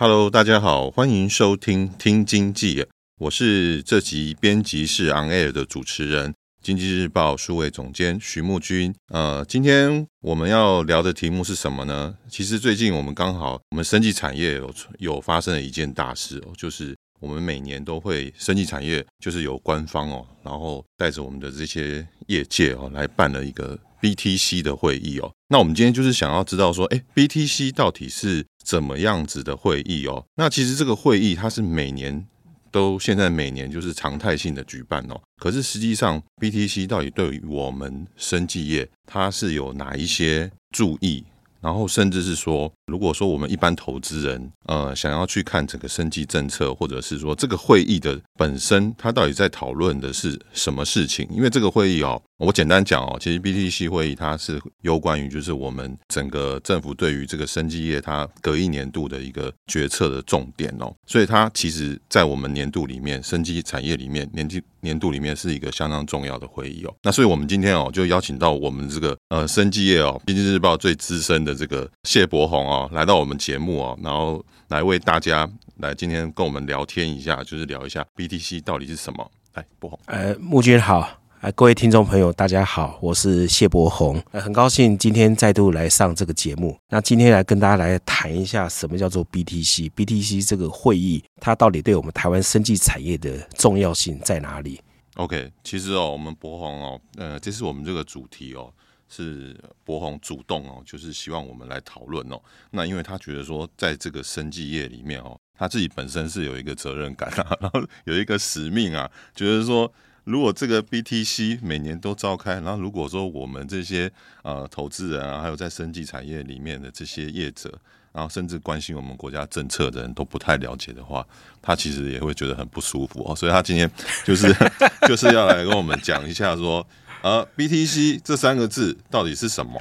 Hello，大家好，欢迎收听听经济，我是这集编辑室 On Air 的主持人，经济日报数位总监徐木君。呃，今天我们要聊的题目是什么呢？其实最近我们刚好，我们生技产业有有发生了一件大事哦，就是我们每年都会生技产业就是由官方哦，然后带着我们的这些业界哦来办了一个 BTC 的会议哦。那我们今天就是想要知道说，哎，BTC 到底是怎么样子的会议哦？那其实这个会议它是每年都现在每年就是常态性的举办哦。可是实际上 BTC 到底对于我们生技业它是有哪一些注意？然后甚至是说，如果说我们一般投资人呃想要去看整个生技政策，或者是说这个会议的本身它到底在讨论的是什么事情？因为这个会议哦。我简单讲哦，其实 BTC 会议它是有关于就是我们整个政府对于这个生计业它隔一年度的一个决策的重点哦，所以它其实在我们年度里面，生计产业里面年纪年度里面是一个相当重要的会议哦。那所以我们今天哦就邀请到我们这个呃生技业哦，经济日报最资深的这个谢伯鸿哦来到我们节目哦，然后来为大家来今天跟我们聊天一下，就是聊一下 BTC 到底是什么。来，伯鸿，呃，木君好。啊，各位听众朋友，大家好，我是谢伯鸿，很高兴今天再度来上这个节目。那今天来跟大家来谈一下，什么叫做 BTC？BTC 这个会议，它到底对我们台湾生技产业的重要性在哪里？OK，其实哦，我们伯宏哦，呃，这是我们这个主题哦，是伯鸿主动哦，就是希望我们来讨论哦。那因为他觉得说，在这个生技业里面哦，他自己本身是有一个责任感啊，然后有一个使命啊，觉得说。如果这个 BTC 每年都召开，然后如果说我们这些呃投资人啊，还有在生技产业里面的这些业者，然后甚至关心我们国家政策的人都不太了解的话，他其实也会觉得很不舒服哦。所以他今天就是 就是要来跟我们讲一下说，呃，BTC 这三个字到底是什么？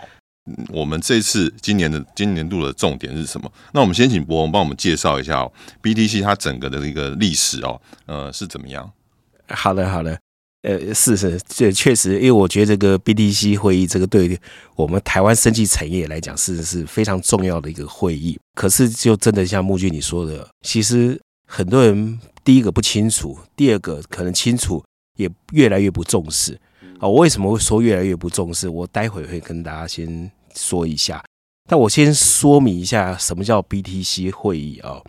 我们这次今年的今年度的重点是什么？那我们先请博文帮我们介绍一下哦，BTC 它整个的一个历史哦，呃，是怎么样？好的，好的。呃，是是，这确实，因为我觉得这个 BTC 会议，这个对我们台湾生技产业来讲是是非常重要的一个会议。可是，就真的像木君你说的，其实很多人第一个不清楚，第二个可能清楚也越来越不重视。啊，我为什么会说越来越不重视？我待会会跟大家先说一下。但我先说明一下什么叫 BTC 会议啊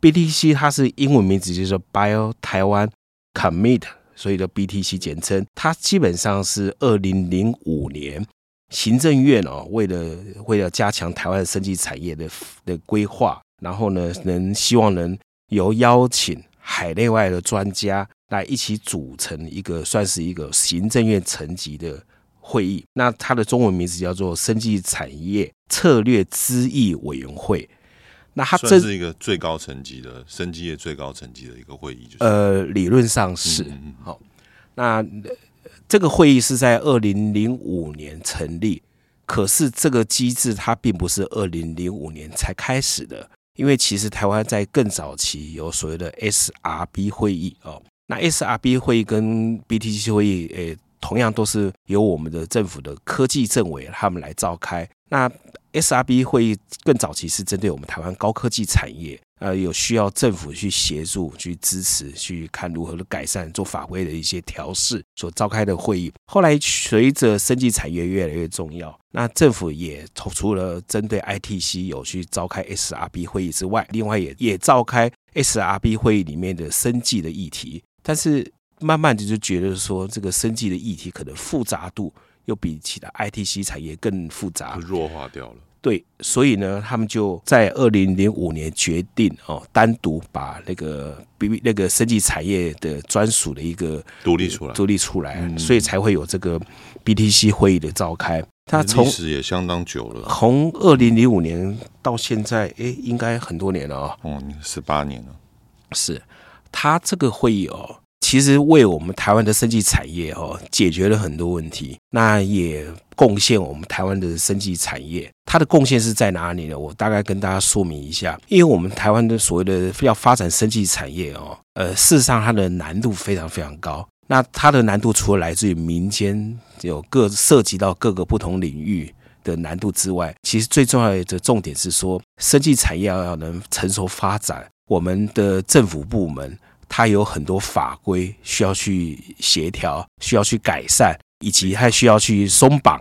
？BTC 它是英文名字，就是 Bio Taiwan Commit。所以的 BTC 简称，它基本上是二零零五年行政院哦，为了为了加强台湾生技产业的的规划，然后呢，能希望能由邀请海内外的专家来一起组成一个算是一个行政院层级的会议。那它的中文名字叫做生技产业策略咨议委员会。那它这是一个最高层级的生技业最高层级的一个会议，就是呃，理论上是好。那这个会议是在二零零五年成立，可是这个机制它并不是二零零五年才开始的，因为其实台湾在更早期有所谓的 SRB 会议哦。那 SRB 会议跟 BTC 会议，诶，同样都是由我们的政府的科技政委他们来召开。那 SRB 会议更早期是针对我们台湾高科技产业，呃，有需要政府去协助、去支持、去看如何的改善、做法规的一些调试所召开的会议。后来随着生技产业越来越重要，那政府也除了针对 ITC 有去召开 SRB 会议之外，另外也也召开 SRB 会议里面的生计的议题。但是慢慢的就觉得说，这个生计的议题可能复杂度。又比其他 ITC 产业更复杂，弱化掉了。对，所以呢，他们就在二零零五年决定哦，单独把那个 B 那个生技产业的专属的一个独立出来，独立出来，嗯、所以才会有这个 BTC 会议的召开。它从历史也相当久了，从二零零五年到现在，哎，应该很多年了啊、哦。哦，十八年了。是，它这个会议哦。其实为我们台湾的生技产业哦解决了很多问题，那也贡献我们台湾的生技产业。它的贡献是在哪里呢？我大概跟大家说明一下。因为我们台湾的所谓的要发展生技产业哦，呃，事实上它的难度非常非常高。那它的难度除了来自于民间有各涉及到各个不同领域的难度之外，其实最重要的重点是说，生技产业要能成熟发展，我们的政府部门。它有很多法规需要去协调，需要去改善，以及还需要去松绑，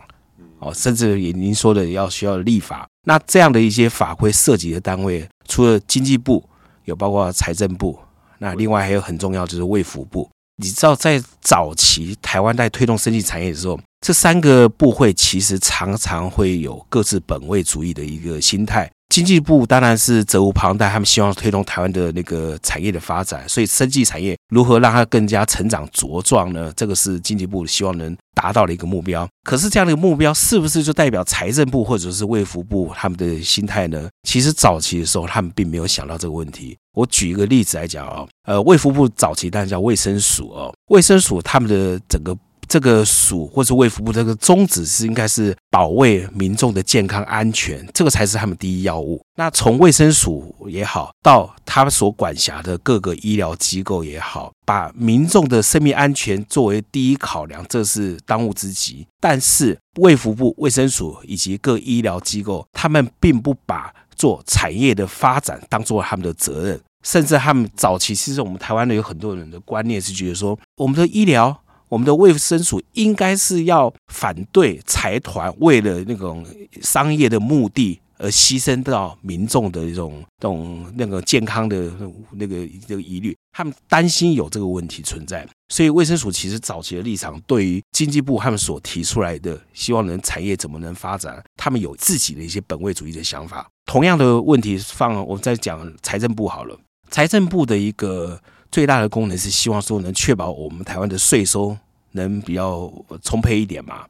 哦，甚至也您说的要需要立法。那这样的一些法规涉及的单位，除了经济部，有包括财政部，那另外还有很重要就是卫福部。你知道，在早期台湾在推动生技产业的时候，这三个部会其实常常会有各自本位主义的一个心态。经济部当然是责无旁贷，他们希望推动台湾的那个产业的发展，所以生技产业如何让它更加成长茁壮呢？这个是经济部希望能达到的一个目标。可是这样的一个目标是不是就代表财政部或者是卫福部他们的心态呢？其实早期的时候他们并没有想到这个问题。我举一个例子来讲啊，呃，卫福部早期当然叫卫生署哦，卫生署他们的整个。这个署或者卫福部这个宗旨是应该是保卫民众的健康安全，这个才是他们第一要务。那从卫生署也好，到他所管辖的各个医疗机构也好，把民众的生命安全作为第一考量，这是当务之急。但是卫福部、卫生署以及各医疗机构，他们并不把做产业的发展当做他们的责任，甚至他们早期其实我们台湾的有很多人的观念是觉得说，我们的医疗。我们的卫生署应该是要反对财团为了那种商业的目的而牺牲到民众的一种、这种那个健康的那个这个疑虑，他们担心有这个问题存在，所以卫生署其实早期的立场对于经济部他们所提出来的希望能产业怎么能发展，他们有自己的一些本位主义的想法。同样的问题放我们再讲财政部好了，财政部的一个。最大的功能是希望说能确保我们台湾的税收能比较充沛一点嘛，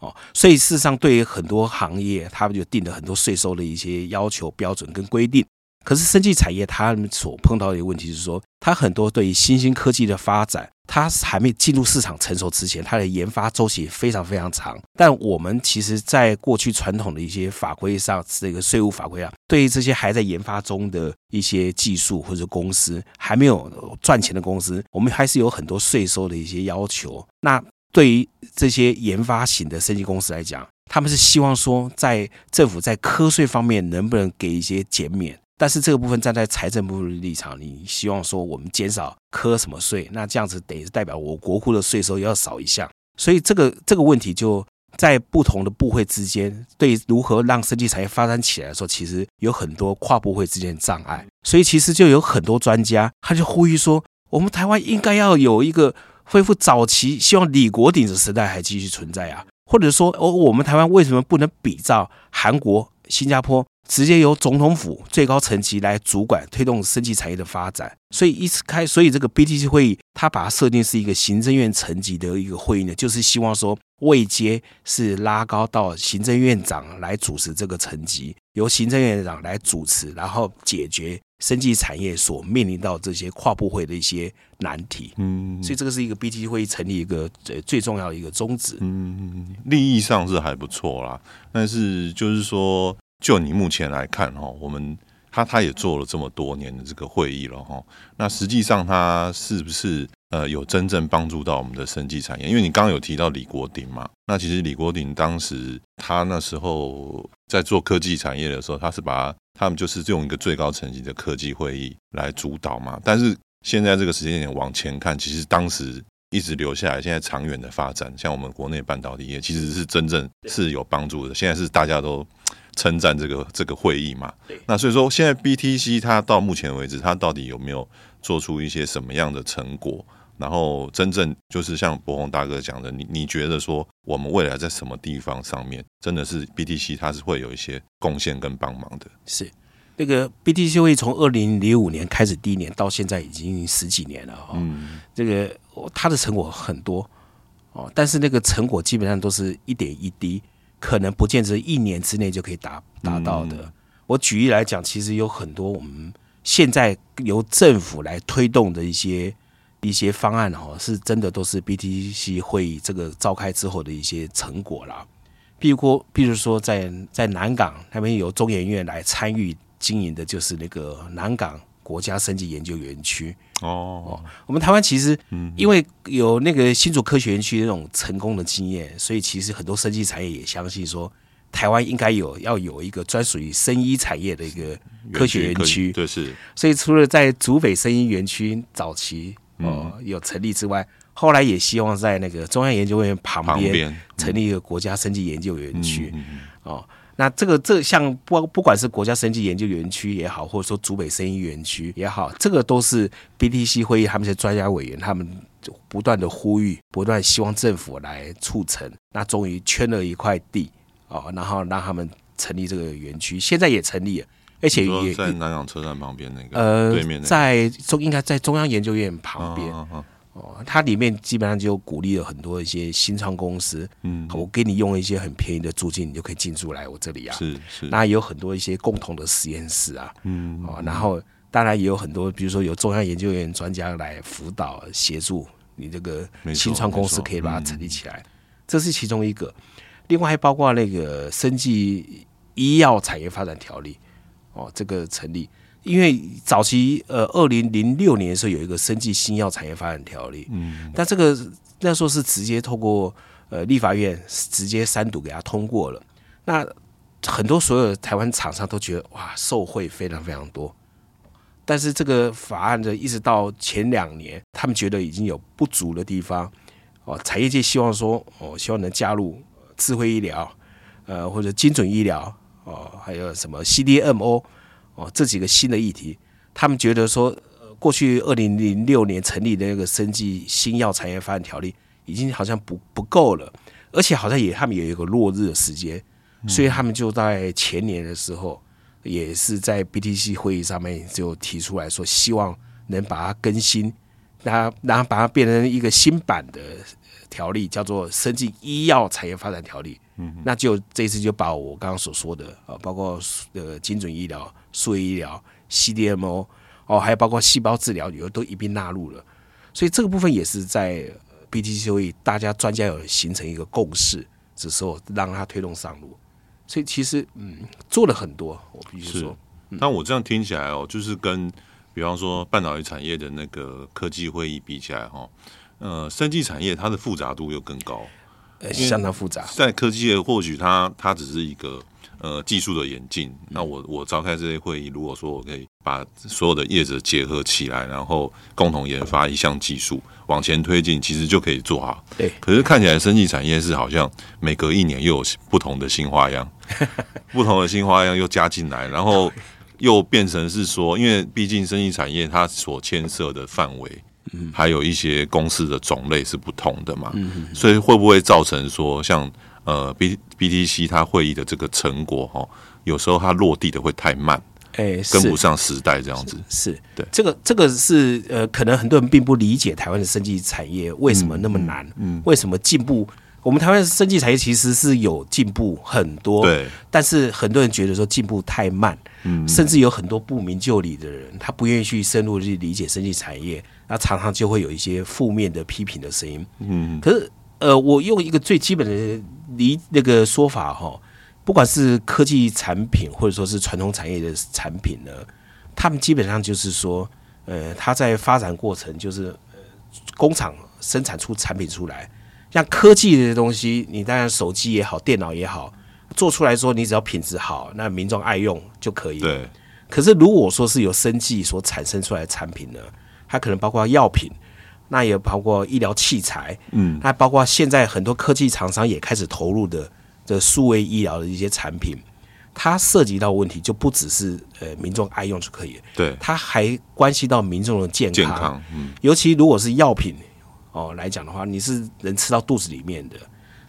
哦，所以事实上对于很多行业，他们就定了很多税收的一些要求标准跟规定。可是生技产业他们所碰到的一个问题是说，它很多对于新兴科技的发展。它还没进入市场成熟之前，它的研发周期非常非常长。但我们其实，在过去传统的一些法规上，这个税务法规啊，对于这些还在研发中的一些技术或者公司，还没有赚钱的公司，我们还是有很多税收的一些要求。那对于这些研发型的生技公司来讲，他们是希望说，在政府在课税方面能不能给一些减免？但是这个部分站在财政部的立场，你希望说我们减少科什么税？那这样子等于是代表我国库的税收要少一项，所以这个这个问题就在不同的部会之间，对如何让生技产业发展起来的时候，其实有很多跨部会之间的障碍。所以其实就有很多专家，他就呼吁说，我们台湾应该要有一个恢复早期，希望李国鼎的时代还继续存在啊，或者说，哦，我们台湾为什么不能比照韩国、新加坡？直接由总统府最高层级来主管推动生技产业的发展，所以一次开，所以这个 BTC 会议，它把它设定是一个行政院层级的一个会议呢，就是希望说位阶是拉高到行政院长来主持这个层级，由行政院长来主持，然后解决生技产业所面临到这些跨部会的一些难题。嗯，所以这个是一个 BTC 会议成立一个最最重要的一个宗旨。嗯，利益上是还不错啦，但是就是说。就你目前来看哈，我们他他也做了这么多年的这个会议了哈，那实际上他是不是呃有真正帮助到我们的生技产业？因为你刚刚有提到李国鼎嘛，那其实李国鼎当时他那时候在做科技产业的时候，他是把他们就是用一个最高层级的科技会议来主导嘛。但是现在这个时间点往前看，其实当时一直留下来，现在长远的发展，像我们国内半导体业，其实是真正是有帮助的。现在是大家都。称赞这个这个会议嘛，那所以说现在 BTC 它到目前为止，它到底有没有做出一些什么样的成果？然后真正就是像博宏大哥讲的，你你觉得说我们未来在什么地方上面，真的是 BTC 它是会有一些贡献跟帮忙的？是。那个 BTC 会从二零零五年开始第一年到现在已经十几年了哈，嗯，这个它的成果很多哦，但是那个成果基本上都是一点一滴，可能不见得一年之内就可以达达到的。嗯、我举例来讲，其实有很多我们现在由政府来推动的一些。一些方案哦，是真的都是 BTC 会议这个召开之后的一些成果啦。譬如说，比如说在在南港那边由中研院来参与经营的，就是那个南港国家生技研究园区哦。我们台湾其实因为有那个新竹科学园区那种成功的经验，所以其实很多生技产业也相信说，台湾应该有要有一个专属于生医产业的一个科学园区。对，是。所以除了在竹北生医园区早期。哦，有成立之外，后来也希望在那个中央研究院旁边成立一个国家生技研究园区。哦，那这个这像不不管是国家生技研究园区也好，或者说竹北生医园区也好，这个都是 BTC 会议他们这些专家委员他们不断的呼吁，不断希望政府来促成。那终于圈了一块地哦，然后让他们成立这个园区，现在也成立了。而且也在南港车站旁边那个呃，对面在中应该在中央研究院旁边哦，它里面基本上就鼓励了很多一些新创公司，嗯，我给你用一些很便宜的租金，你就可以进驻来我这里啊，是是，那也有很多一些共同的实验室啊，嗯，哦，然后当然也有很多，比如说有中央研究院专家来辅导协助你这个新创公司可以把它成立起来，这是其中一个，另外还包括那个生技医药产业发展条例。哦，这个成立，因为早期呃，二零零六年的时候有一个生技新药产业发展条例，嗯，但这个那时候是直接透过呃立法院直接三读给他通过了。那很多所有的台湾厂商都觉得哇，受贿非常非常多。但是这个法案的一直到前两年，他们觉得已经有不足的地方。哦，产业界希望说，哦，希望能加入智慧医疗，呃，或者精准医疗。哦，还有什么 CDMO 哦，这几个新的议题，他们觉得说，过去二零零六年成立的那个生技新药产业发展条例，已经好像不不够了，而且好像也他们也有一个落日的时间，所以他们就在前年的时候，也是在 BTC 会议上面就提出来说，希望能把它更新，然后然后把它变成一个新版的条例，叫做生技医药产业发展条例。那就这次就把我刚刚所说的啊，包括呃精准医疗、数位医疗、CDMO 哦，还有包括细胞治疗，有都一并纳入了。所以这个部分也是在 BTC 会议大家专家有形成一个共识之后，让它推动上路。所以其实嗯做了很多，我必须说。但我这样听起来哦，就是跟比方说半导体产业的那个科技会议比起来哈，呃，生技产业它的复杂度又更高。相当复杂，在科技业或许它它只是一个呃技术的演进。那我我召开这些会议，如果说我可以把所有的业者结合起来，然后共同研发一项技术往前推进，其实就可以做好。对。可是看起来生技产业是好像每隔一年又有不同的新花样，不同的新花样又加进来，然后又变成是说，因为毕竟生技产业它所牵涉的范围。还有一些公司的种类是不同的嘛，所以会不会造成说像呃 B B T C 它会议的这个成果哈，有时候它落地的会太慢，哎，跟不上时代这样子。是，对，这个这个是呃，可能很多人并不理解台湾的生技产业为什么那么难，嗯，为什么进步？我们台湾的生技产业其实是有进步很多，对，但是很多人觉得说进步太慢，嗯，甚至有很多不明就里的人，他不愿意去深入去理解生技产业。那常常就会有一些负面的批评的声音，嗯，可是呃，我用一个最基本的理那个说法哈，不管是科技产品或者说是传统产业的产品呢，他们基本上就是说，呃，它在发展过程就是呃，工厂生产出产品出来，像科技的东西，你当然手机也好，电脑也好，做出来说你只要品质好，那民众爱用就可以。对。可是如果说是有生计所产生出来的产品呢？它可能包括药品，那也包括医疗器材，嗯，那包括现在很多科技厂商也开始投入的这数位医疗的一些产品，它涉及到问题就不只是呃民众爱用就可以，对，它还关系到民众的健康，健康，嗯，尤其如果是药品哦来讲的话，你是能吃到肚子里面的，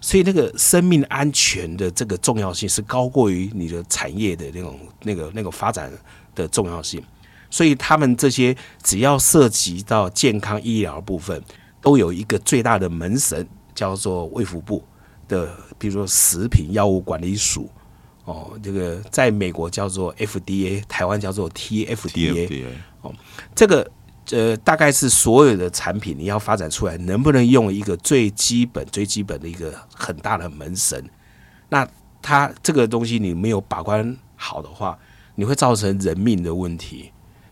所以那个生命安全的这个重要性是高过于你的产业的那种那个那个发展的重要性。所以他们这些只要涉及到健康医疗部分，都有一个最大的门神，叫做卫福部的，比如说食品药物管理署，哦，这个在美国叫做 FDA，台湾叫做 TFDA，哦，这个呃大概是所有的产品你要发展出来，能不能用一个最基本、最基本的一个很大的门神？那它这个东西你没有把关好的话，你会造成人命的问题。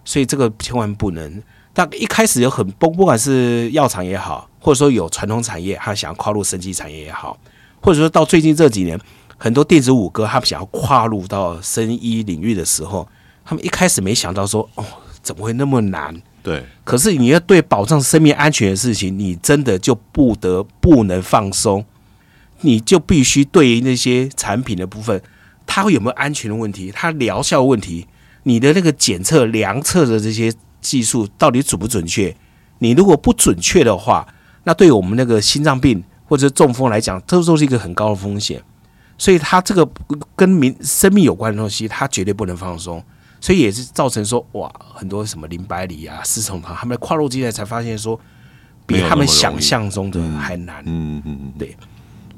所以这个千万不能。但一开始有很不不管是药厂也好，或者说有传统产业，他想要跨入生技产业也好，或者说到最近这几年，很多电子五哥他们想要跨入到生医领域的时候，他们一开始没想到说哦，怎么会那么难？对。可是你要对保障生命安全的事情，你真的就不得不能放松，你就必须对于那些产品的部分，它会有没有安全的问题，它疗效问题。你的那个检测量测的这些技术到底准不准确？你如果不准确的话，那对我们那个心脏病或者中风来讲，这都是一个很高的风险。所以它这个跟民生命有关的东西，它绝对不能放松。所以也是造成说，哇，很多什么林百里啊、司崇堂他们跨入进来才发现说，比他们想象中的还难。嗯嗯嗯，对。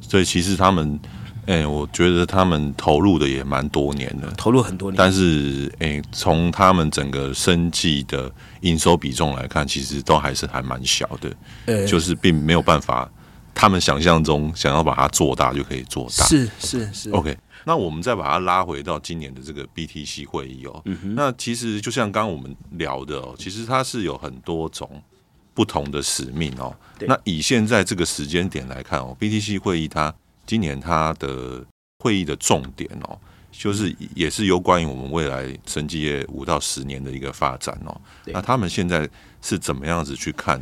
所以其实他们。哎、欸，我觉得他们投入的也蛮多年的，投入很多年。但是，哎、欸，从他们整个生计的营收比重来看，其实都还是还蛮小的，呃，就是并没有办法，他们想象中想要把它做大就可以做大。是是是。OK，那我们再把它拉回到今年的这个 BTC 会议哦。嗯哼。那其实就像刚刚我们聊的哦，其实它是有很多种不同的使命哦。那以现在这个时间点来看哦，BTC 会议它。今年他的会议的重点哦，就是也是有关于我们未来生技业五到十年的一个发展哦。那他们现在是怎么样子去看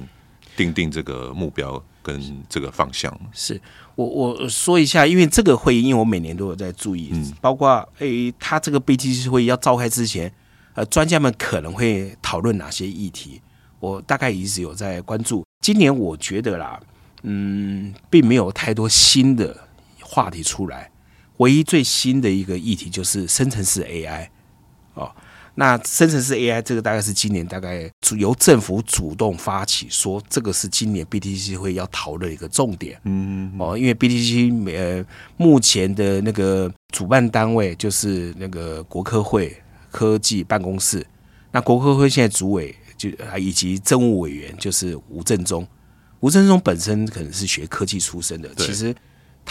定定这个目标跟这个方向？是我我说一下，因为这个会议，因为我每年都有在注意，嗯，包括诶，他这个 BTC 会议要召开之前，呃，专家们可能会讨论哪些议题，我大概一直有在关注。今年我觉得啦，嗯，并没有太多新的。话题出来，唯一最新的一个议题就是生成式 AI 哦。那生成式 AI 这个大概是今年大概由政府主动发起，说这个是今年 BTC 会要讨论一个重点。嗯哦，因为 BTC 呃目前的那个主办单位就是那个国科会科技办公室，那国科会现在主委就以及政务委员就是吴振中，吴振中本身可能是学科技出身的，其实。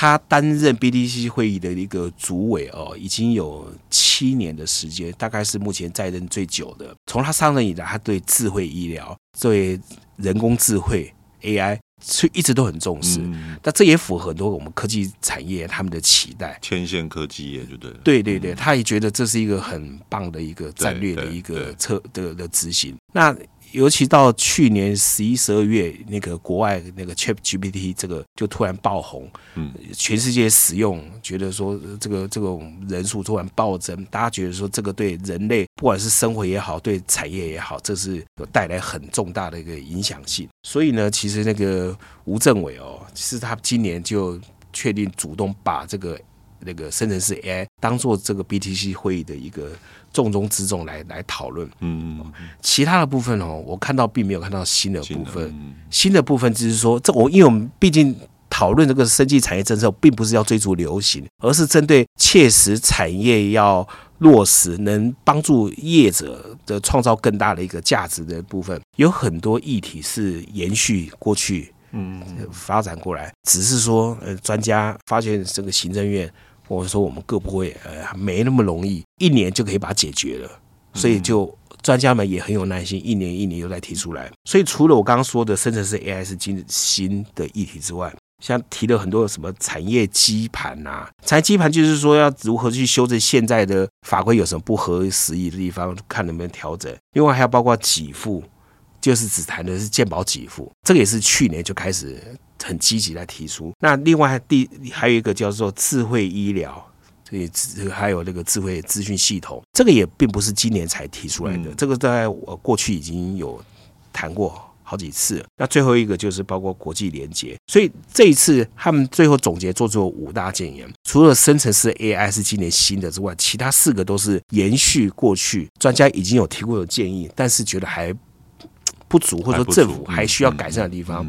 他担任 BDC 会议的一个主委哦，已经有七年的时间，大概是目前在任最久的。从他上任以来，他对智慧医疗、对人工智慧 AI 是一直都很重视。嗯，那这也符合很多我们科技产业他们的期待。天线科技业，就对。对对对，他也觉得这是一个很棒的一个战略的一个策的的执行。那尤其到去年十一、十二月，那个国外那个 ChatGPT 这个就突然爆红，嗯，全世界使用，觉得说这个这种人数突然暴增，大家觉得说这个对人类不管是生活也好，对产业也好，这是有带来很重大的一个影响性。所以呢，其实那个吴政委哦，是他今年就确定主动把这个那个生成式 AI 当做这个 BTC 会议的一个。重中之重来来讨论，嗯，其他的部分哦，我看到并没有看到新的部分。新的，嗯、新的部分就是说，这我因为我们毕竟讨论这个生技产业政策，并不是要追逐流行，而是针对切实产业要落实，能帮助业者的创造更大的一个价值的部分。有很多议题是延续过去，嗯，发展过来，只是说，呃，专家发现这个行政院。我说我们各部会呃没那么容易，一年就可以把它解决了，所以就专家们也很有耐心，一年一年又再提出来。所以除了我刚刚说的生成式 AI 是新新的议题之外，像提了很多什么产业基盘啊，产业基盘就是说要如何去修正现在的法规有什么不合时宜的地方，看能不能调整。另外还要包括给付，就是只谈的是健保给付，这个也是去年就开始。很积极来提出。那另外第还有一个叫做智慧医疗，这个还有那个智慧资讯系统，这个也并不是今年才提出来的，这个在我过去已经有谈过好几次。那最后一个就是包括国际连接，所以这一次他们最后总结做出五大建言，除了生成式 AI 是今年新的之外，其他四个都是延续过去专家已经有提过的建议，但是觉得还不足，或者说政府还需要改善的地方。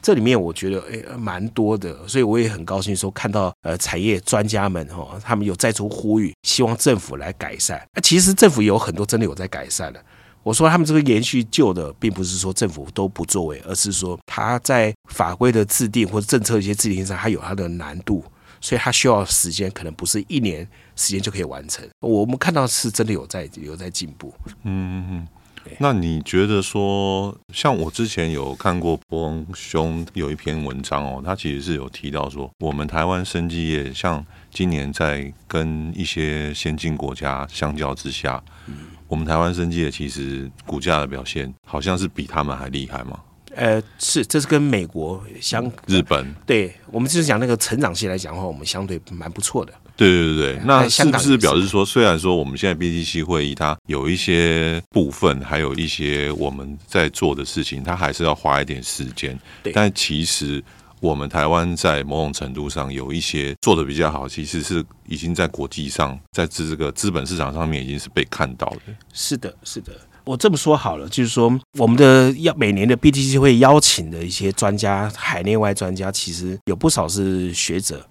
这里面我觉得诶蛮多的，所以我也很高兴说看到呃产业专家们哈，他们有再出呼吁，希望政府来改善。那其实政府有很多真的有在改善的。我说他们这个延续旧的，并不是说政府都不作为，而是说他在法规的制定或者政策一些制定上，它有它的难度，所以它需要时间，可能不是一年时间就可以完成。我们看到是真的有在有在进步。嗯嗯。那你觉得说，像我之前有看过波翁兄有一篇文章哦，他其实是有提到说，我们台湾生技业像今年在跟一些先进国家相较之下，嗯我们台湾生技业其实股价的表现好像是比他们还厉害吗？呃，是，这是跟美国相日本，对我们就是讲那个成长性来讲的话，我们相对蛮不错的。对对对对，那是不是表示说，虽然说我们现在 BTC 会议它有一些部分，还有一些我们在做的事情，它还是要花一点时间。对，但其实我们台湾在某种程度上有一些做的比较好，其实是已经在国际上，在这个资本市场上面已经是被看到的。是的，是的。我这么说好了，就是说我们的要每年的 BTC 会邀请的一些专家，海内外专家，其实有不少是学者。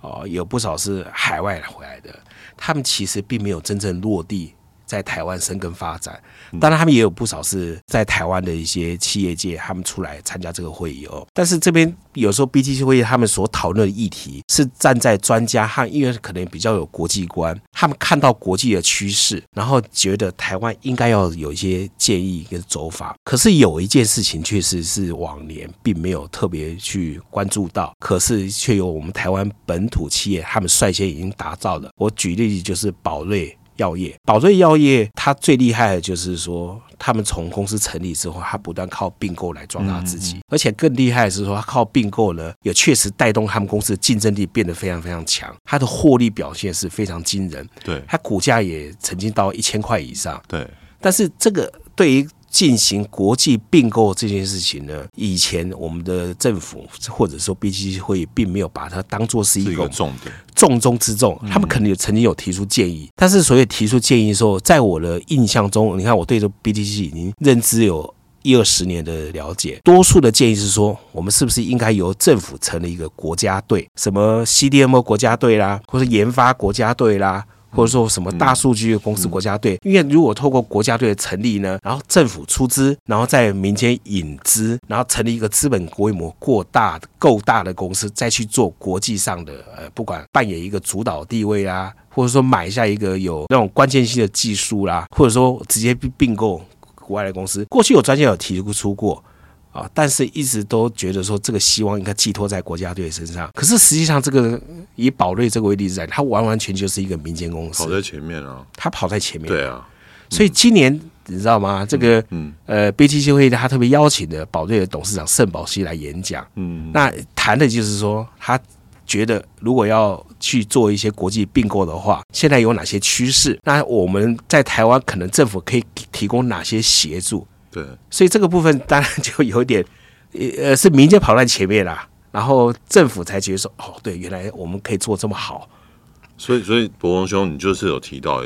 哦，有不少是海外回来的，他们其实并没有真正落地。在台湾生根发展，当然他们也有不少是在台湾的一些企业界，他们出来参加这个会议哦。但是这边有时候 BTC 会议他们所讨论的议题是站在专家和因为可能比较有国际观，他们看到国际的趋势，然后觉得台湾应该要有一些建议跟走法。可是有一件事情确实是往年并没有特别去关注到，可是却由我们台湾本土企业他们率先已经打造了。我举例子就是宝瑞。药业，宝瑞药业，它最厉害的就是说，他们从公司成立之后，它不断靠并购来壮大自己，嗯嗯，而且更厉害的是说，它靠并购呢，也确实带动他们公司的竞争力变得非常非常强，它的获利表现是非常惊人。对，它股价也曾经到一千块以上。对，但是这个对于进行国际并购这件事情呢，以前我们的政府或者说 BTC 会议并没有把它当做是一个重点、重中之重。他们可能有曾经有提出建议，但是所谓提出建议的时候，在我的印象中，你看我对这 BTC 已经认知有一二十年的了解，多数的建议是说，我们是不是应该由政府成立一个国家队，什么 CDMO 国家队啦，或者研发国家队啦。或者说什么大数据公司国家队，因为如果透过国家队的成立呢，然后政府出资，然后在民间引资，然后成立一个资本规模过大、够大的公司，再去做国际上的呃，不管扮演一个主导地位啊，或者说买下一个有那种关键性的技术啦，或者说直接并购国外的公司，过去有专家有提出过。啊，但是一直都觉得说这个希望应该寄托在国家队身上。可是实际上，这个以宝瑞这个为例子，它完完全就是一个民间公司，跑在前面啊。它跑在前面，对啊。所以今年你知道吗？这个嗯呃，BTC 会议他特别邀请的宝瑞的董事长盛宝熙来演讲。嗯，那谈的就是说，他觉得如果要去做一些国际并购的话，现在有哪些趋势？那我们在台湾可能政府可以提供哪些协助？对，所以这个部分当然就有点，呃，是民间跑在前面啦，然后政府才觉得说，哦，对，原来我们可以做这么好。所以，所以博文兄，你就是有提到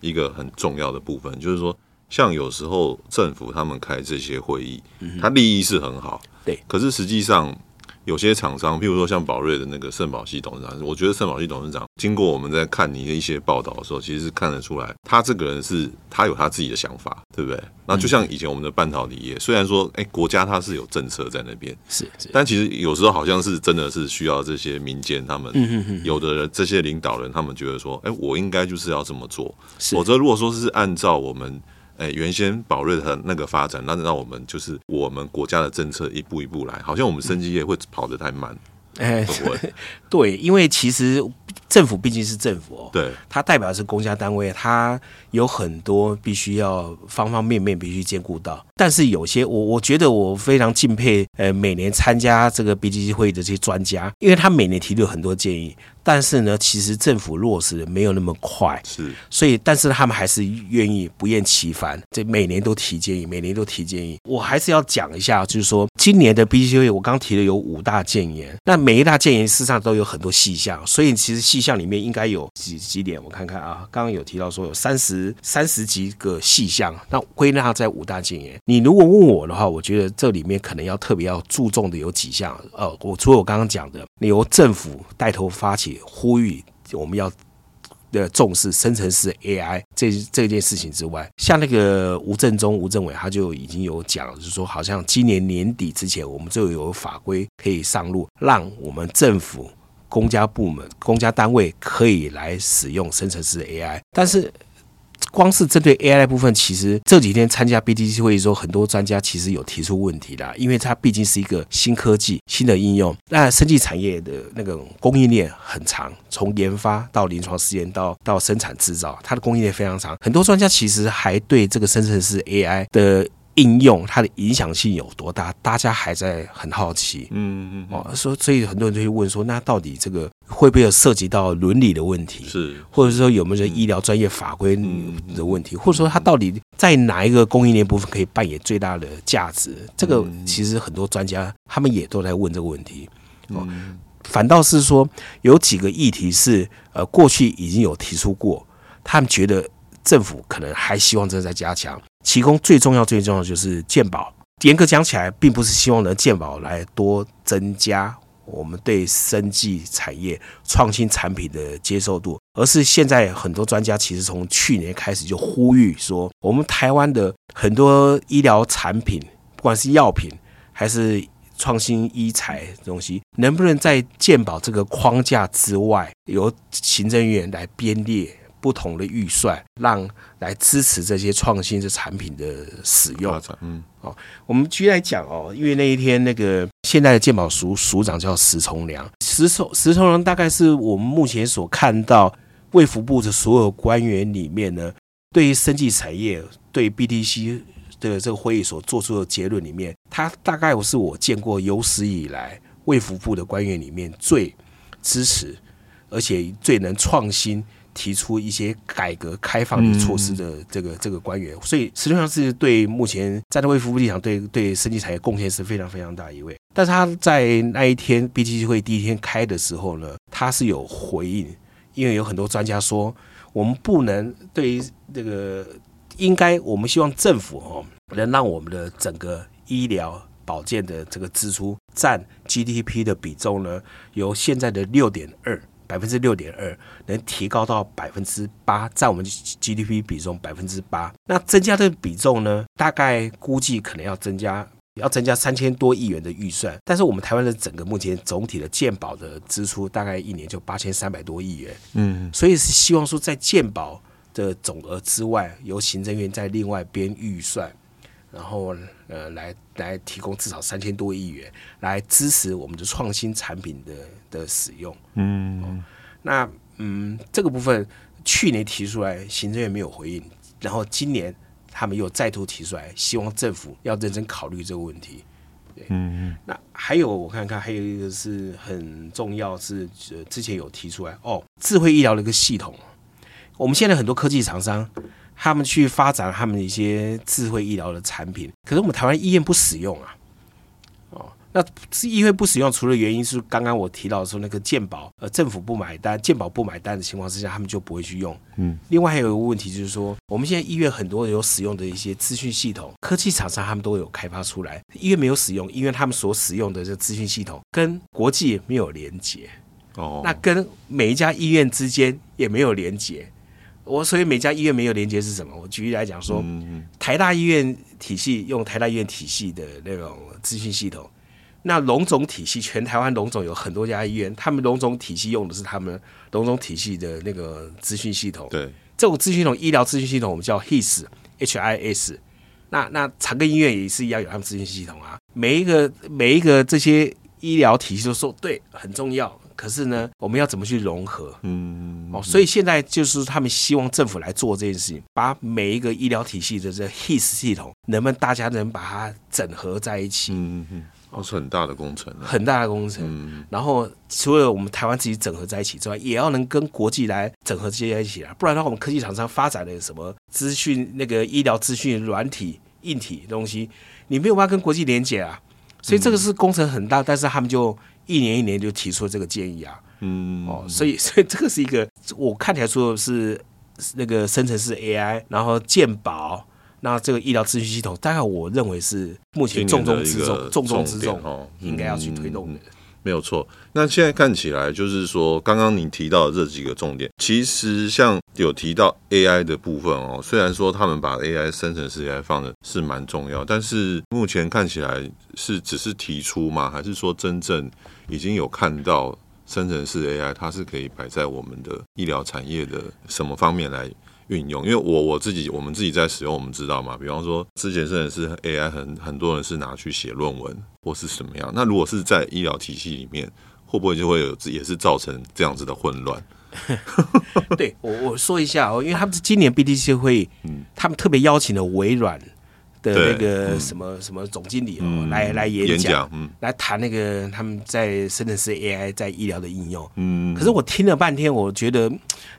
一个很重要的部分，就是说，像有时候政府他们开这些会议，他利益是很好，对，可是实际上。有些厂商，譬如说像宝瑞的那个盛宝系董事长，我觉得盛宝系董事长经过我们在看你的一些报道的时候，其实是看得出来，他这个人是他有他自己的想法，对不对？那就像以前我们的半导体业，虽然说哎国家它是有政策在那边，是，但其实有时候好像是真的是需要这些民间他们，有的人这些领导人他们觉得说，哎，我应该就是要这么做，否则如果说是按照我们。哎，原先宝瑞的那个发展，那让我们就是我们国家的政策一步一步来，好像我们生技业会跑得太慢。哎，对，因为其实政府毕竟是政府哦，对，它代表的是公家单位，它有很多必须要方方面面必须兼顾到。但是有些我我觉得我非常敬佩，呃，每年参加这个 BGC 会议的这些专家，因为他每年提出很多建议，但是呢，其实政府落实的没有那么快，是，所以，但是他们还是愿意不厌其烦，这每年都提建议，每年都提建议。我还是要讲一下，就是说，今年的议，我刚提的有五大建言，那每一大建言事实上都有很多细项，所以其实细项里面应该有几几点，我看看啊，刚刚有提到说有三十三十几个细项，那归纳在五大建言。你如果问我的话，我觉得这里面可能要特别要注重的有几项，呃，我除了我刚刚讲的，由政府带头发起。呼吁我们要的重视生成式 AI 这这件事情之外，像那个吴振中、吴政委他就已经有讲，就是说好像今年年底之前，我们就有法规可以上路，让我们政府、公家部门、公家单位可以来使用生成式 AI，但是。光是针对 AI 的部分，其实这几天参加 BTC 会议的时候，很多专家其实有提出问题啦，因为它毕竟是一个新科技、新的应用。那生技产业的那个供应链很长，从研发到临床试验到到生产制造，它的供应链非常长。很多专家其实还对这个生成式 AI 的。应用它的影响性有多大？大家还在很好奇。嗯嗯哦，说所以很多人就会问说，那到底这个会不会有涉及到伦理的问题？是，或者说有没有医疗专业法规的问题？或者说它到底在哪一个供应链部分可以扮演最大的价值？这个其实很多专家他们也都在问这个问题。哦，反倒是说有几个议题是呃过去已经有提出过，他们觉得政府可能还希望这在加强。其中最重要、最重要的就是健保。严格讲起来，并不是希望能健保来多增加我们对生技产业创新产品的接受度，而是现在很多专家其实从去年开始就呼吁说，我们台湾的很多医疗产品，不管是药品还是创新医材东西，能不能在健保这个框架之外，由行政院来编列。不同的预算，让来支持这些创新的产品的使用。嗯，哦，我们举例来讲哦，因为那一天那个现在的鉴宝署署长叫石崇良，石崇石崇良大概是我们目前所看到卫福部的所有官员里面呢，对于生技产业对 BDC 的这个会议所做出的结论里面，他大概我是我见过有史以来卫福部的官员里面最支持，而且最能创新。提出一些改革开放的措施的这个、嗯、这个官员，所以实际上是对目前站在卫服务立场，对对生技产业贡献是非常非常大一位。但是他在那一天 BDC 会第一天开的时候呢，他是有回应，因为有很多专家说，我们不能对于这个应该，我们希望政府哦能让我们的整个医疗保健的这个支出占 GDP 的比重呢，由现在的六点二。百分之六点二能提高到百分之八，占我们 GDP 比重百分之八。那增加这个比重呢，大概估计可能要增加，要增加三千多亿元的预算。但是我们台湾的整个目前总体的健保的支出，大概一年就八千三百多亿元。嗯，所以是希望说，在健保的总额之外，由行政院再另外编预算。然后呃，来来提供至少三千多亿元来支持我们的创新产品的的使用。嗯，哦、那嗯，这个部分去年提出来，行政院没有回应，然后今年他们又再度提出来，希望政府要认真考虑这个问题。对，嗯嗯。那还有我看看，还有一个是很重要，是之前有提出来哦，智慧医疗的一个系统。我们现在很多科技厂商。他们去发展他们的一些智慧医疗的产品，可是我们台湾医院不使用啊。哦，那是医院不使用，除了原因是刚刚我提到说那个健保，呃，政府不买单，健保不买单的情况之下，他们就不会去用。嗯，另外还有一个问题就是说，我们现在医院很多有使用的一些资讯系统，科技厂商他们都有开发出来，医院没有使用，因为他们所使用的这资讯系统跟国际没有连接。哦，那跟每一家医院之间也没有连接。我所以每家医院没有连接是什么？我举例来讲说，台大医院体系用台大医院体系的那种资讯系统，那龙总体系全台湾龙总有很多家医院，他们龙总体系用的是他们龙总体系的那个资讯系统。对，这种资讯系统医疗资讯系统我们叫 HIS H I S。那那长庚医院也是一样有他们资讯系统啊。每一个每一个这些医疗体系都说对很重要。可是呢，我们要怎么去融合？嗯，哦，所以现在就是他们希望政府来做这件事情，把每一个医疗体系的这 HIS 系统，能不能大家能把它整合在一起？嗯嗯，哦，是很大的工程，啊，很大的工程。嗯、然后除了我们台湾自己整合在一起之外，也要能跟国际来整合接在一起啊，不然的话，我们科技厂商发展的什么资讯、那个医疗资讯、软体、硬体东西，你没有办法跟国际连接啊。所以这个是工程很大，嗯、但是他们就一年一年就提出这个建议啊。嗯，哦，所以 所以这个是一个我看起来说的是那个生成式 AI，然后鉴保。那这个医疗资讯系统，大概我认为是目前重中之重、重中之重哦，应该要去推动的。嗯、没有错。那现在看起来，就是说，刚刚你提到的这几个重点，其实像有提到 AI 的部分哦，虽然说他们把 AI 生成式 AI 放的是蛮重要，但是目前看起来是只是提出吗？还是说真正已经有看到生成式 AI 它是可以摆在我们的医疗产业的什么方面来？运用，因为我我自己我们自己在使用，我们知道嘛。比方说，之前甚至是 AI，很很多人是拿去写论文或是什么样。那如果是在医疗体系里面，会不会就会有也是造成这样子的混乱？对我我说一下哦，因为他们是今年 BDC 会，嗯，他们特别邀请了微软。的那个什么什么总经理哦，嗯、来来演讲，嗯、来谈那个他们在深圳市 AI 在医疗的应用。嗯，可是我听了半天，我觉得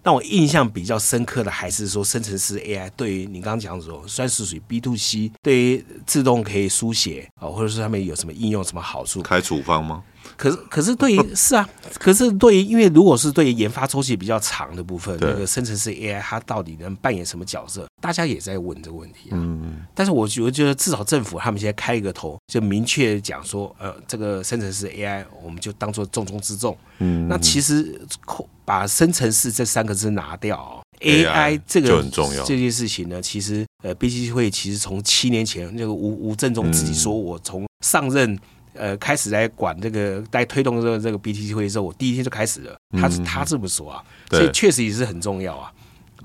让我印象比较深刻的还是说深圳市 AI 对于你刚刚讲的时候，算是属于 B to C，对于自动可以书写啊，或者是他们有什么应用、什么好处？开处方吗？可是，可是对于 是啊，可是对于因为如果是对于研发周期比较长的部分，那个生成式 AI 它到底能扮演什么角色？大家也在问这个问题啊。嗯，但是我觉得，至少政府他们现在开一个头，就明确讲说，呃，这个生成式 AI 我们就当做重中之重。嗯，那其实把生成式这三个字拿掉，AI 这个很重要这件事情呢，其实呃，BTC 会其实从七年前那个吴吴振中自己说，我从上任。呃，开始来管这个，在推动这个这个 BTC 会的时候，我第一天就开始了。他是他这么说啊，所以确实也是很重要啊。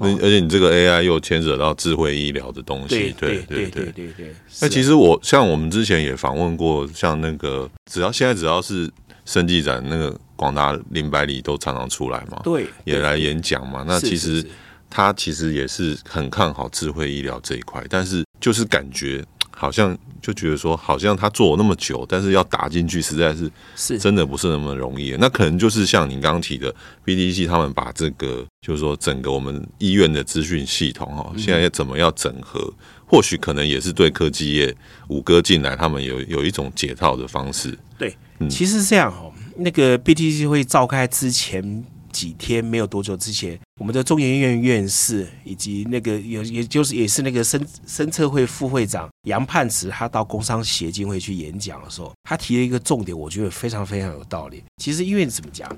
而而且你这个 AI 又牵扯到智慧医疗的东西，对对对对对对。那其实我像我们之前也访问过，像那个只要现在只要是生技展，那个广达林百里都常常出来嘛，对，也来演讲嘛。那其实他其实也是很看好智慧医疗这一块，但是就是感觉。好像就觉得说，好像他做了那么久，但是要打进去，实在是是真的不是那么容易。那可能就是像您刚刚提的，BTC 他们把这个，就是说整个我们医院的资讯系统哈，现在要怎么要整合，或许可能也是对科技业五哥进来，他们有有一种解套的方式。对，其实是这样哦，那个 BTC 会召开之前。几天没有多久之前，我们的中研院院士以及那个也也就是也是那个生生测会副会长杨盼慈，他到工商协进会去演讲的时候，他提了一个重点，我觉得非常非常有道理。其实因为怎么讲，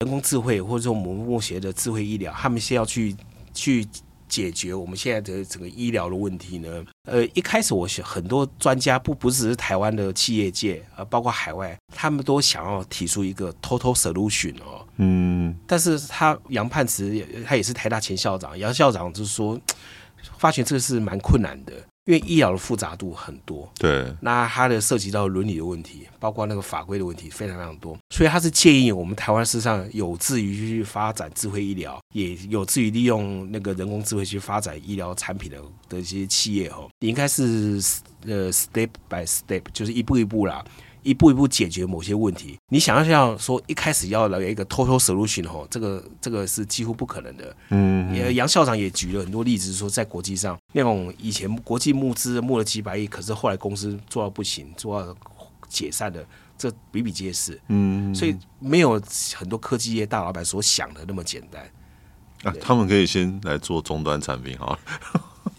人工智慧或者说我们目前的智慧医疗，他们先要去去。解决我们现在的整个医疗的问题呢？呃，一开始我想很多专家不不只是台湾的企业界，呃，包括海外，他们都想要提出一个 total solution 哦。嗯，但是他杨盼慈，他也是台大前校长，杨校长就是说，发现这个是蛮困难的。因为医疗的复杂度很多，对，那它的涉及到伦理的问题，包括那个法规的问题，非常非常多，所以他是建议我们台湾事实上有志于去发展智慧医疗，也有志于利用那个人工智慧去发展医疗产品的的一些企业哦，应该是呃 step by step，就是一步一步啦。一步一步解决某些问题，你想要像说一开始要来一个 total solution 哦，这个这个是几乎不可能的。嗯，也，杨校长也举了很多例子，说在国际上那种以前国际募资募了几百亿，可是后来公司做到不行，做到解散的，这比比皆是。嗯，嗯，所以没有很多科技业大老板所想的那么简单。啊，他们可以先来做终端产品哈。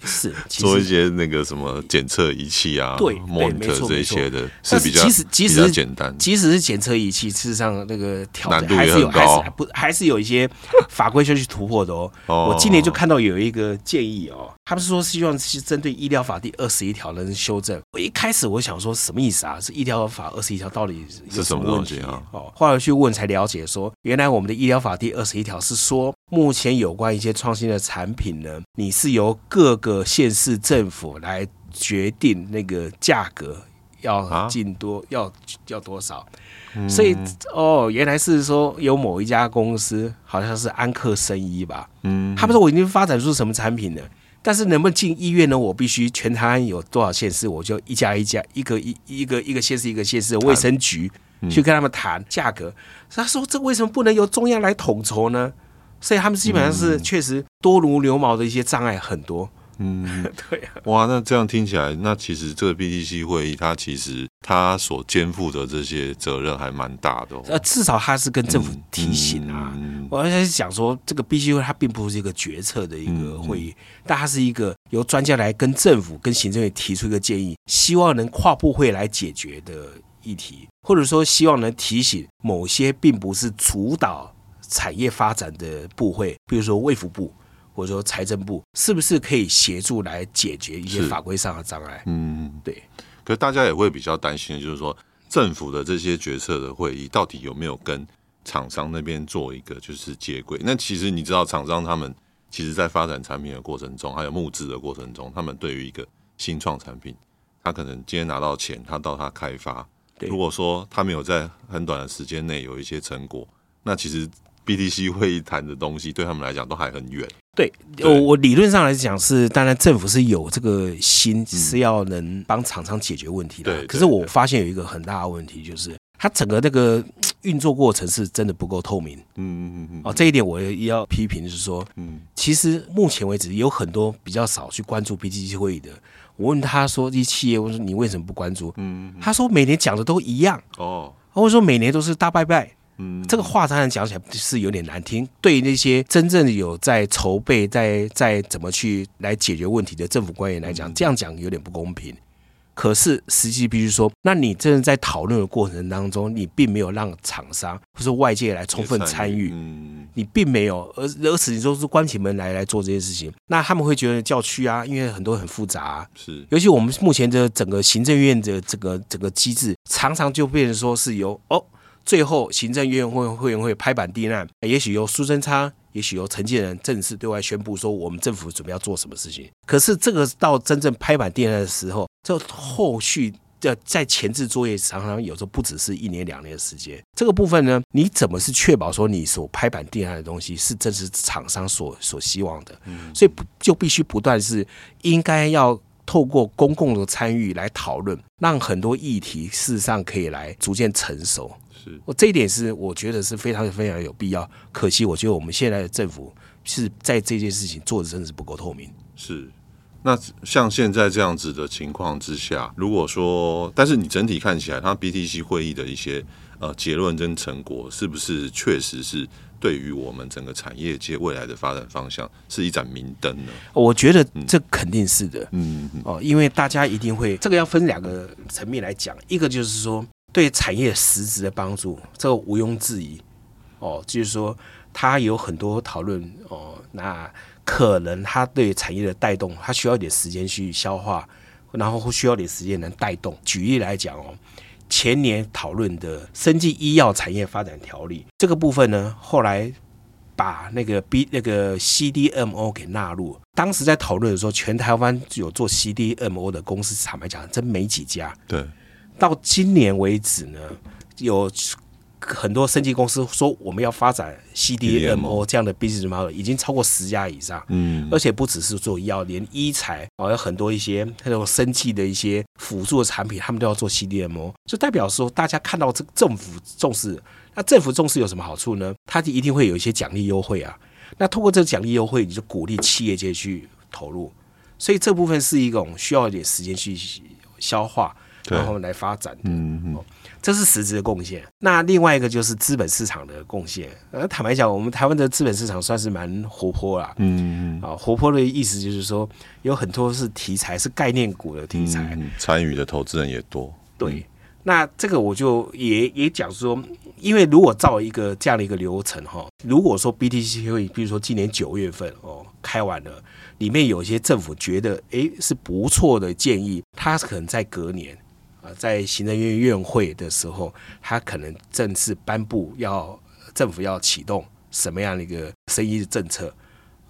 是 做一些那个什么检测仪器啊，对，monitor 这些的，是比较即使即使简单，即使是检测仪器，事实上那个挑战还是有，还是不还是有一些法规需要去突破的 哦。我今年就看到有一个建议哦，他们是说希望是针对医疗法第二十一条的修正。我一开始我想说什么意思啊？是医疗法二十一条到底是什么问题啊？哦，后来去问才了解说，原来我们的医疗法第二十一条是说，目前有关一些创新的产品呢，你是由各个县市政府来决定那个价格要进多、啊、要要多少，嗯、所以哦，原来是说有某一家公司，好像是安克生医吧，嗯，他们说我已经发展出什么产品了，但是能不能进医院呢？我必须全台湾有多少县市，我就一家一家，一个一一个一个县市一个县市的卫生局去跟他们谈价格。他说：“这为什么不能由中央来统筹呢？”所以他们基本上是确实多如牛毛的一些障碍很多。嗯，对啊。哇，那这样听起来，那其实这个 BDC 会议，它其实它所肩负的这些责任还蛮大的哦。呃，至少它是跟政府提醒啊。嗯嗯、我刚才讲说，这个 BDC 会它并不是一个决策的一个会议，嗯嗯、但它是一个由专家来跟政府、跟行政院提出一个建议，希望能跨部会来解决的议题，或者说希望能提醒某些并不是主导产业发展的部会，比如说卫福部。或者说财政部是不是可以协助来解决一些法规上的障碍？嗯，对。可是大家也会比较担心的就是说，政府的这些决策的会议到底有没有跟厂商那边做一个就是接轨？那其实你知道，厂商他们其实在发展产品的过程中，还有募资的过程中，他们对于一个新创产品，他可能今天拿到钱，他到他开发，如果说他没有在很短的时间内有一些成果，那其实。BDC 会议谈的东西对他们来讲都还很远。对，我我理论上来讲是，当然政府是有这个心是要能帮厂商解决问题的。对，可是我发现有一个很大的问题，就是它整个那个运作过程是真的不够透明。嗯嗯嗯嗯。哦，这一点我也要批评，就是说，嗯，其实目前为止有很多比较少去关注 BTC 会议的。我问他说，一企业，我说你为什么不关注？嗯，他说每年讲的都一样。哦，或者说每年都是大拜拜。嗯，这个话当然讲起来是有点难听。对于那些真正有在筹备、在在怎么去来解决问题的政府官员来讲，这样讲有点不公平。可是实际必须说，那你真的在讨论的过程当中，你并没有让厂商或是外界来充分参与，你并没有，而而且你都是关起门来来做这些事情，那他们会觉得叫屈啊，因为很多很复杂啊。是，尤其我们目前的整个行政院的这个整个机制，常常就变成说是由哦。最后，行政院会会员会拍板定案，也许由苏贞昌，也许由陈建仁正式对外宣布说，我们政府准备要做什么事情。可是，这个到真正拍板定案的时候，这后续的在前置作业常常有时候不只是一年两年的时间。这个部分呢，你怎么是确保说你所拍板定案的东西是真实厂商所所希望的？所以就必须不断是应该要。透过公共的参与来讨论，让很多议题事实上可以来逐渐成熟。是，我这一点是我觉得是非常非常有必要。可惜我觉得我们现在的政府是在这件事情做的真的是不够透明。是，那像现在这样子的情况之下，如果说，但是你整体看起来，它 BTC 会议的一些呃结论跟成果，是不是确实是？对于我们整个产业界未来的发展方向是一盏明灯呢？我觉得这肯定是的。嗯哦，因为大家一定会，这个要分两个层面来讲，一个就是说对产业实质的帮助，这个毋庸置疑。哦，就是说它有很多讨论哦，那可能它对产业的带动，它需要一点时间去消化，然后需要点时间能带动。举例来讲哦。前年讨论的生技医药产业发展条例这个部分呢，后来把那个 B 那个 CDMO 给纳入。当时在讨论的时候，全台湾有做 CDMO 的公司，坦白讲，真没几家。对，到今年为止呢，有。很多生技公司说我们要发展 CDMO 这样的 business model，已经超过十家以上。嗯，而且不只是做药，连医材哦，有很多一些那种生技的一些辅助的产品，他们都要做 CDMO，就代表说大家看到这个政府重视，那政府重视有什么好处呢？它就一定会有一些奖励优惠啊。那通过这个奖励优惠，你就鼓励企业界去投入，所以这部分是一种需要一点时间去消化，然后来发展的。嗯嗯。这是实质的贡献。那另外一个就是资本市场的贡献。呃，坦白讲，我们台湾的资本市场算是蛮活泼啦。嗯嗯。啊，活泼的意思就是说，有很多是题材，是概念股的题材，嗯、参与的投资人也多。对。那这个我就也也讲说，因为如果照一个这样的一个流程哈，如果说 BTC 会，比如说今年九月份哦开完了，里面有些政府觉得诶是不错的建议，它可能在隔年。在行政院院会的时候，他可能正式颁布要政府要启动什么样的一个生医政策，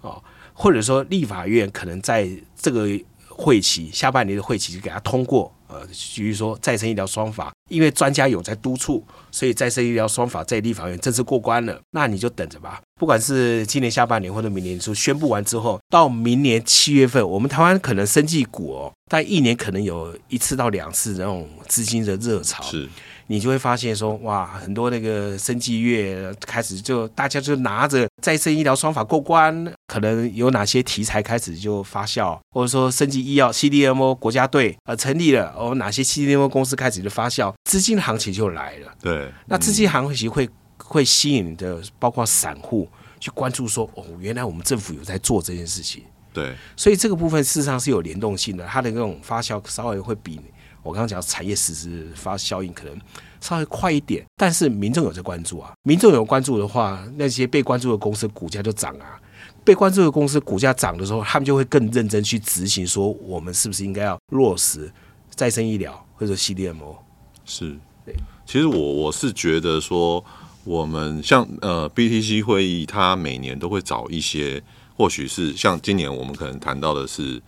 哦，或者说立法院可能在这个会期下半年的会期就给他通过，呃，比如说再生医疗双法，因为专家有在督促，所以再生医疗双法在立法院正式过关了，那你就等着吧。不管是今年下半年或者明年初宣布完之后，到明年七月份，我们台湾可能生技股哦，但一年可能有一次到两次那种资金的热潮。是。你就会发现说，哇，很多那个生技月开始就大家就拿着再生医疗双法过关，可能有哪些题材开始就发酵，或者说生技医药 CDMO 国家队呃成立了，哦，哪些 CDMO 公司开始就发酵，资金行情就来了。对，嗯、那资金行情会会吸引的包括散户去关注说，哦，原来我们政府有在做这件事情。对，所以这个部分事实上是有联动性的，它的那种发酵稍微会比。我刚刚讲产业实质发效应可能稍微快一点，但是民众有在关注啊。民众有关注的话，那些被关注的公司股价就涨啊。被关注的公司股价涨的时候，他们就会更认真去执行，说我们是不是应该要落实再生医疗或者 CDMO？是，对。其实我我是觉得说，我们像呃 BTC 会议，它每年都会找一些，或许是像今年我们可能谈到的是。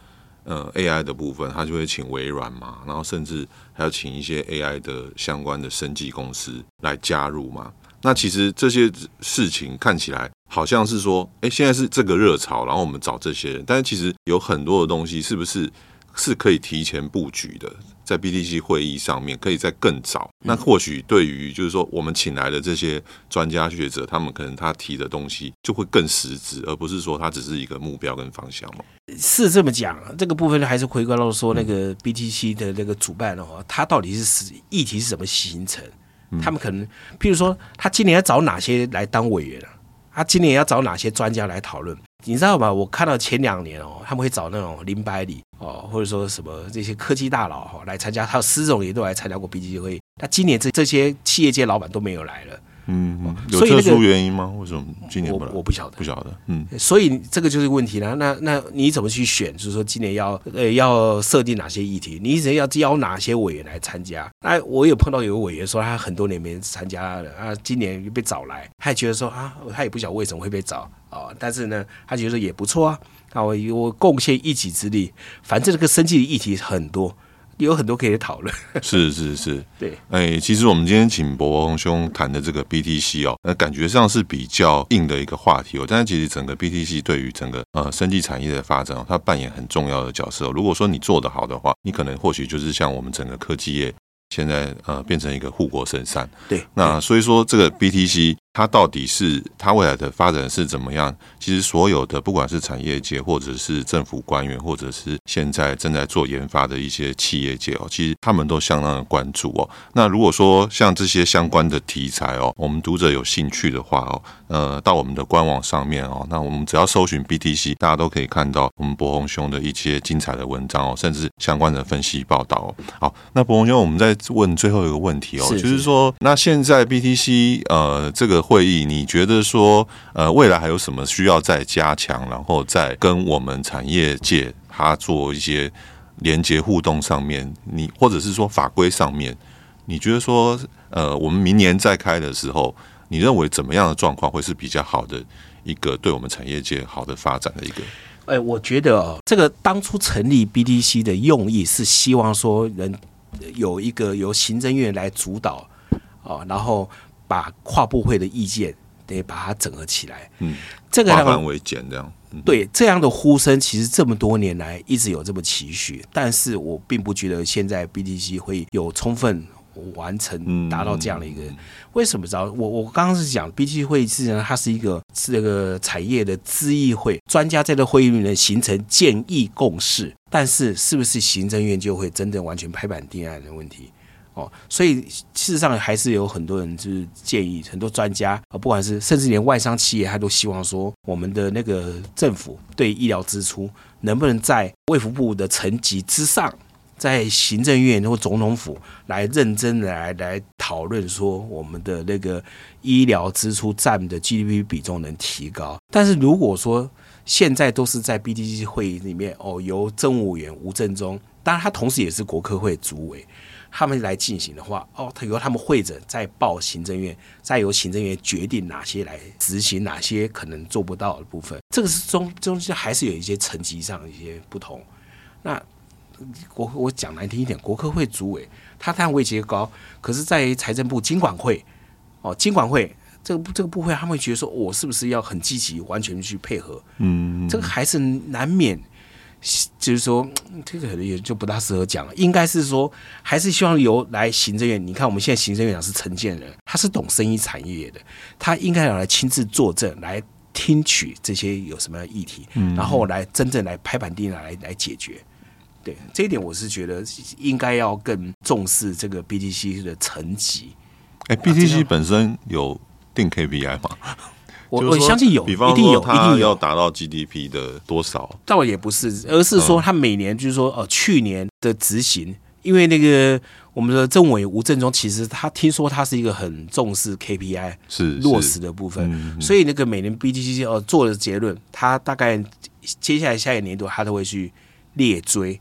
呃，AI 的部分，他就会请微软嘛，然后甚至还要请一些 AI 的相关的生技公司来加入嘛。那其实这些事情看起来好像是说，哎，现在是这个热潮，然后我们找这些人，但是其实有很多的东西是不是是可以提前布局的？在 BTC 会议上面，可以再更早。那或许对于就是说，我们请来的这些专家学者，他们可能他提的东西就会更实质，而不是说他只是一个目标跟方向嘛。是这么讲，这个部分还是回归到说那个 BTC 的那个主办的话，他到底是议题是怎么形成？他们可能，譬如说，他今年要找哪些来当委员啊？他今年要找哪些专家来讨论？你知道吗？我看到前两年哦，他们会找那种林百里。哦，或者说什么这些科技大佬哈来参加，还有施总也都来参加过 BTC 会议。那今年这这些企业界老板都没有来了。嗯，有特殊原因吗？为什么今年不来？我我不晓得，不晓得。嗯，所以这个就是问题了。那那你怎么去选？就是说今年要呃要设定哪些议题？你直要邀哪些委员来参加？那，我有碰到有个委员说他很多年没参加了啊，今年又被找来，他也觉得说啊，他也不晓得为什么会被找啊，但是呢，他觉得也不错啊。那，我我贡献一己之力，反正这个生计的议题很多，有很多可以讨论。是是是，对。哎，其实我们今天请伯宏兄谈的这个 BTC 哦，那感觉上是比较硬的一个话题哦，但是其实整个 BTC 对于整个呃生技产业的发展哦，它扮演很重要的角色。如果说你做得好的话，你可能或许就是像我们整个科技业现在呃变成一个护国神山。对。那所以说这个 BTC。它到底是它未来的发展是怎么样？其实所有的不管是产业界，或者是政府官员，或者是现在正在做研发的一些企业界哦，其实他们都相当的关注哦。那如果说像这些相关的题材哦，我们读者有兴趣的话哦，呃，到我们的官网上面哦，那我们只要搜寻 BTC，大家都可以看到我们博鸿兄的一些精彩的文章哦，甚至相关的分析报道哦。好，那博鸿兄，我们再问最后一个问题哦，是是就是说，那现在 BTC 呃这个。会议，你觉得说，呃，未来还有什么需要再加强，然后再跟我们产业界它做一些连接互动上面，你或者是说法规上面，你觉得说，呃，我们明年再开的时候，你认为怎么样的状况会是比较好的一个对我们产业界好的发展的一个？哎，我觉得哦，这个当初成立 BDC 的用意是希望说，能有一个由行政院来主导啊，然后。把跨部会的意见得把它整合起来，嗯，这个化繁为简这样，嗯、对这样的呼声，其实这么多年来一直有这么期许，但是我并不觉得现在 BTC 会有充分完成达到这样的一个。嗯、为什么？知道我我刚刚是讲 BTC 会议，实际上它是一个是这个产业的咨议会，专家在这会议里面形成建议共识，但是是不是行政院就会真正完全拍板定案的问题？哦，所以事实上还是有很多人就是建议，很多专家啊，不管是甚至连外商企业，他都希望说，我们的那个政府对医疗支出能不能在卫福部的层级之上，在行政院或总统府来认真的来来讨论说，我们的那个医疗支出占的 GDP 比重能提高。但是如果说现在都是在 BTC 会议里面哦，由政务委员吴政忠，当然他同时也是国科会主委。他们来进行的话，哦，他由他们会诊再报行政院，再由行政院决定哪些来执行，哪些可能做不到的部分。这个是中中间还是有一些层级上的一些不同。那国我讲难听一点，国科会主委他当然位阶高，可是在财政部经管会哦，经管会这个这个部会，他们会觉得说，我是不是要很积极，完全去配合？嗯，这个还是难免，就是说，这个可能也就不大适合讲了。应该是说，还是希望由来行政院。你看，我们现在行政院长是陈建仁，他是懂生意产业的，他应该要来亲自作证，来听取这些有什么样的议题，嗯、然后来真正来拍板定来来解决。对这一点，我是觉得应该要更重视这个 BTC 的层级。哎，BTC 本身有定 KPI 吗？我我相信有，比方说一定有，一定要达到 GDP 的多少？倒也不是，而是说他每年就是说，呃，去年的执行，因为那个我们的政委吴振中，其实他听说他是一个很重视 KPI 是落实的部分，所以那个每年 BTC 呃做的结论，他大概接下来下一个年度他都会去列追。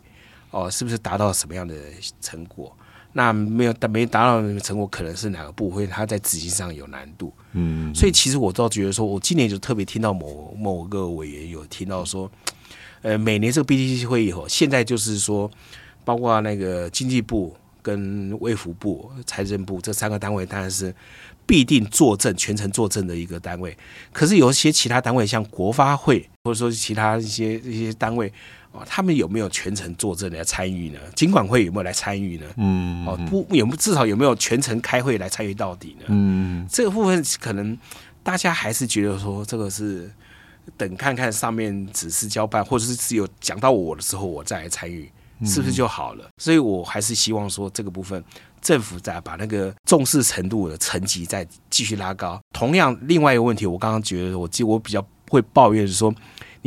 哦，是不是达到什么样的成果？那没有达没达到那个成果，可能是哪个部分它在执行上有难度？嗯，所以其实我倒觉得说，我今年就特别听到某某个委员有听到说，呃，每年这个 BTC 会议后，现在就是说，包括那个经济部跟卫福部、财政部这三个单位，当然是必定作证、全程作证的一个单位。可是有一些其他单位，像国发会，或者说其他一些一些单位。他们有没有全程作证来参与呢？金管会有没有来参与呢？嗯，哦，不，有至少有没有全程开会来参与到底呢？嗯，这个部分可能大家还是觉得说，这个是等看看上面指示交办，或者是只有讲到我的时候，我再来参与，是不是就好了？嗯，所以我还是希望说，这个部分政府再把那个重视程度的层级再继续拉高。同样，另外一个问题，我刚刚觉得我记我比较会抱怨是说。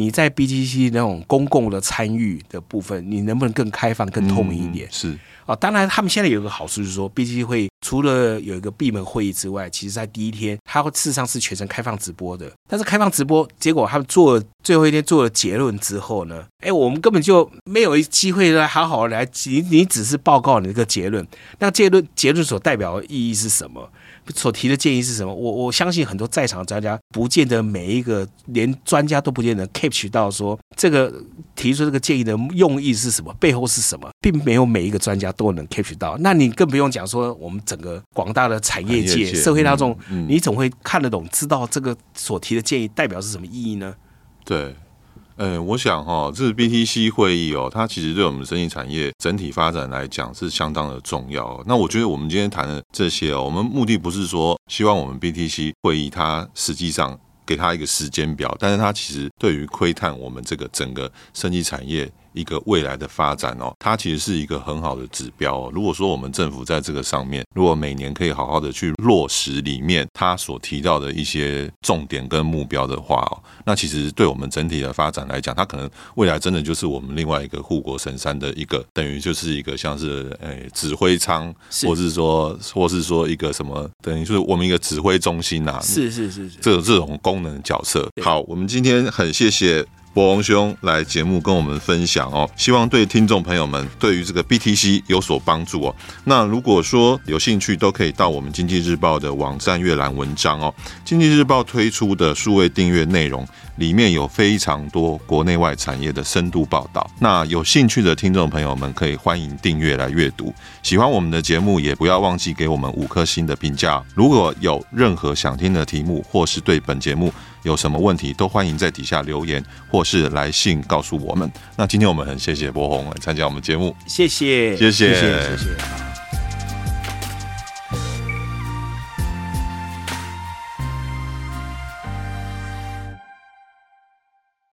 你在 BTC 那种公共的参与的部分，你能不能更开放、更透明一点？嗯、是啊，当然，他们现在有一个好处就是说，BTC 会除了有一个闭门会议之外，其实在第一天，它事实上是全程开放直播的。但是开放直播，结果他们做了最后一天做了结论之后呢，哎，我们根本就没有机会来好好来，你你只是报告你这个结论，那结论结论所代表的意义是什么？所提的建议是什么？我我相信很多在场专家不见得每一个连专家都不见得 catch 到说这个提出这个建议的用意是什么，背后是什么，并没有每一个专家都能 catch 到。那你更不用讲说我们整个广大的产业界、社会大众，你总会看得懂，知道这个所提的建议代表是什么意义呢？对。呃，我想哈，这是 BTC 会议哦，它其实对我们生意产业整体发展来讲是相当的重要。那我觉得我们今天谈的这些哦，我们目的不是说希望我们 BTC 会议它实际上给它一个时间表，但是它其实对于窥探我们这个整个生技产业。一个未来的发展哦，它其实是一个很好的指标哦。如果说我们政府在这个上面，如果每年可以好好的去落实里面它所提到的一些重点跟目标的话哦，那其实对我们整体的发展来讲，它可能未来真的就是我们另外一个护国神山的一个，等于就是一个像是诶指挥舱，或是说或是说一个什么，等于就是我们一个指挥中心呐，是是是是，这这种功能角色。好，我们今天很谢谢。柏宏兄来节目跟我们分享哦，希望对听众朋友们对于这个 BTC 有所帮助哦。那如果说有兴趣，都可以到我们经济日报的网站阅览文章哦。经济日报推出的数位订阅内容里面有非常多国内外产业的深度报道。那有兴趣的听众朋友们可以欢迎订阅来阅读。喜欢我们的节目，也不要忘记给我们五颗星的评价。如果有任何想听的题目，或是对本节目，有什么问题都欢迎在底下留言，或是来信告诉我们。那今天我们很谢谢博红来参加我们节目，谢谢，谢谢，谢谢。谢谢。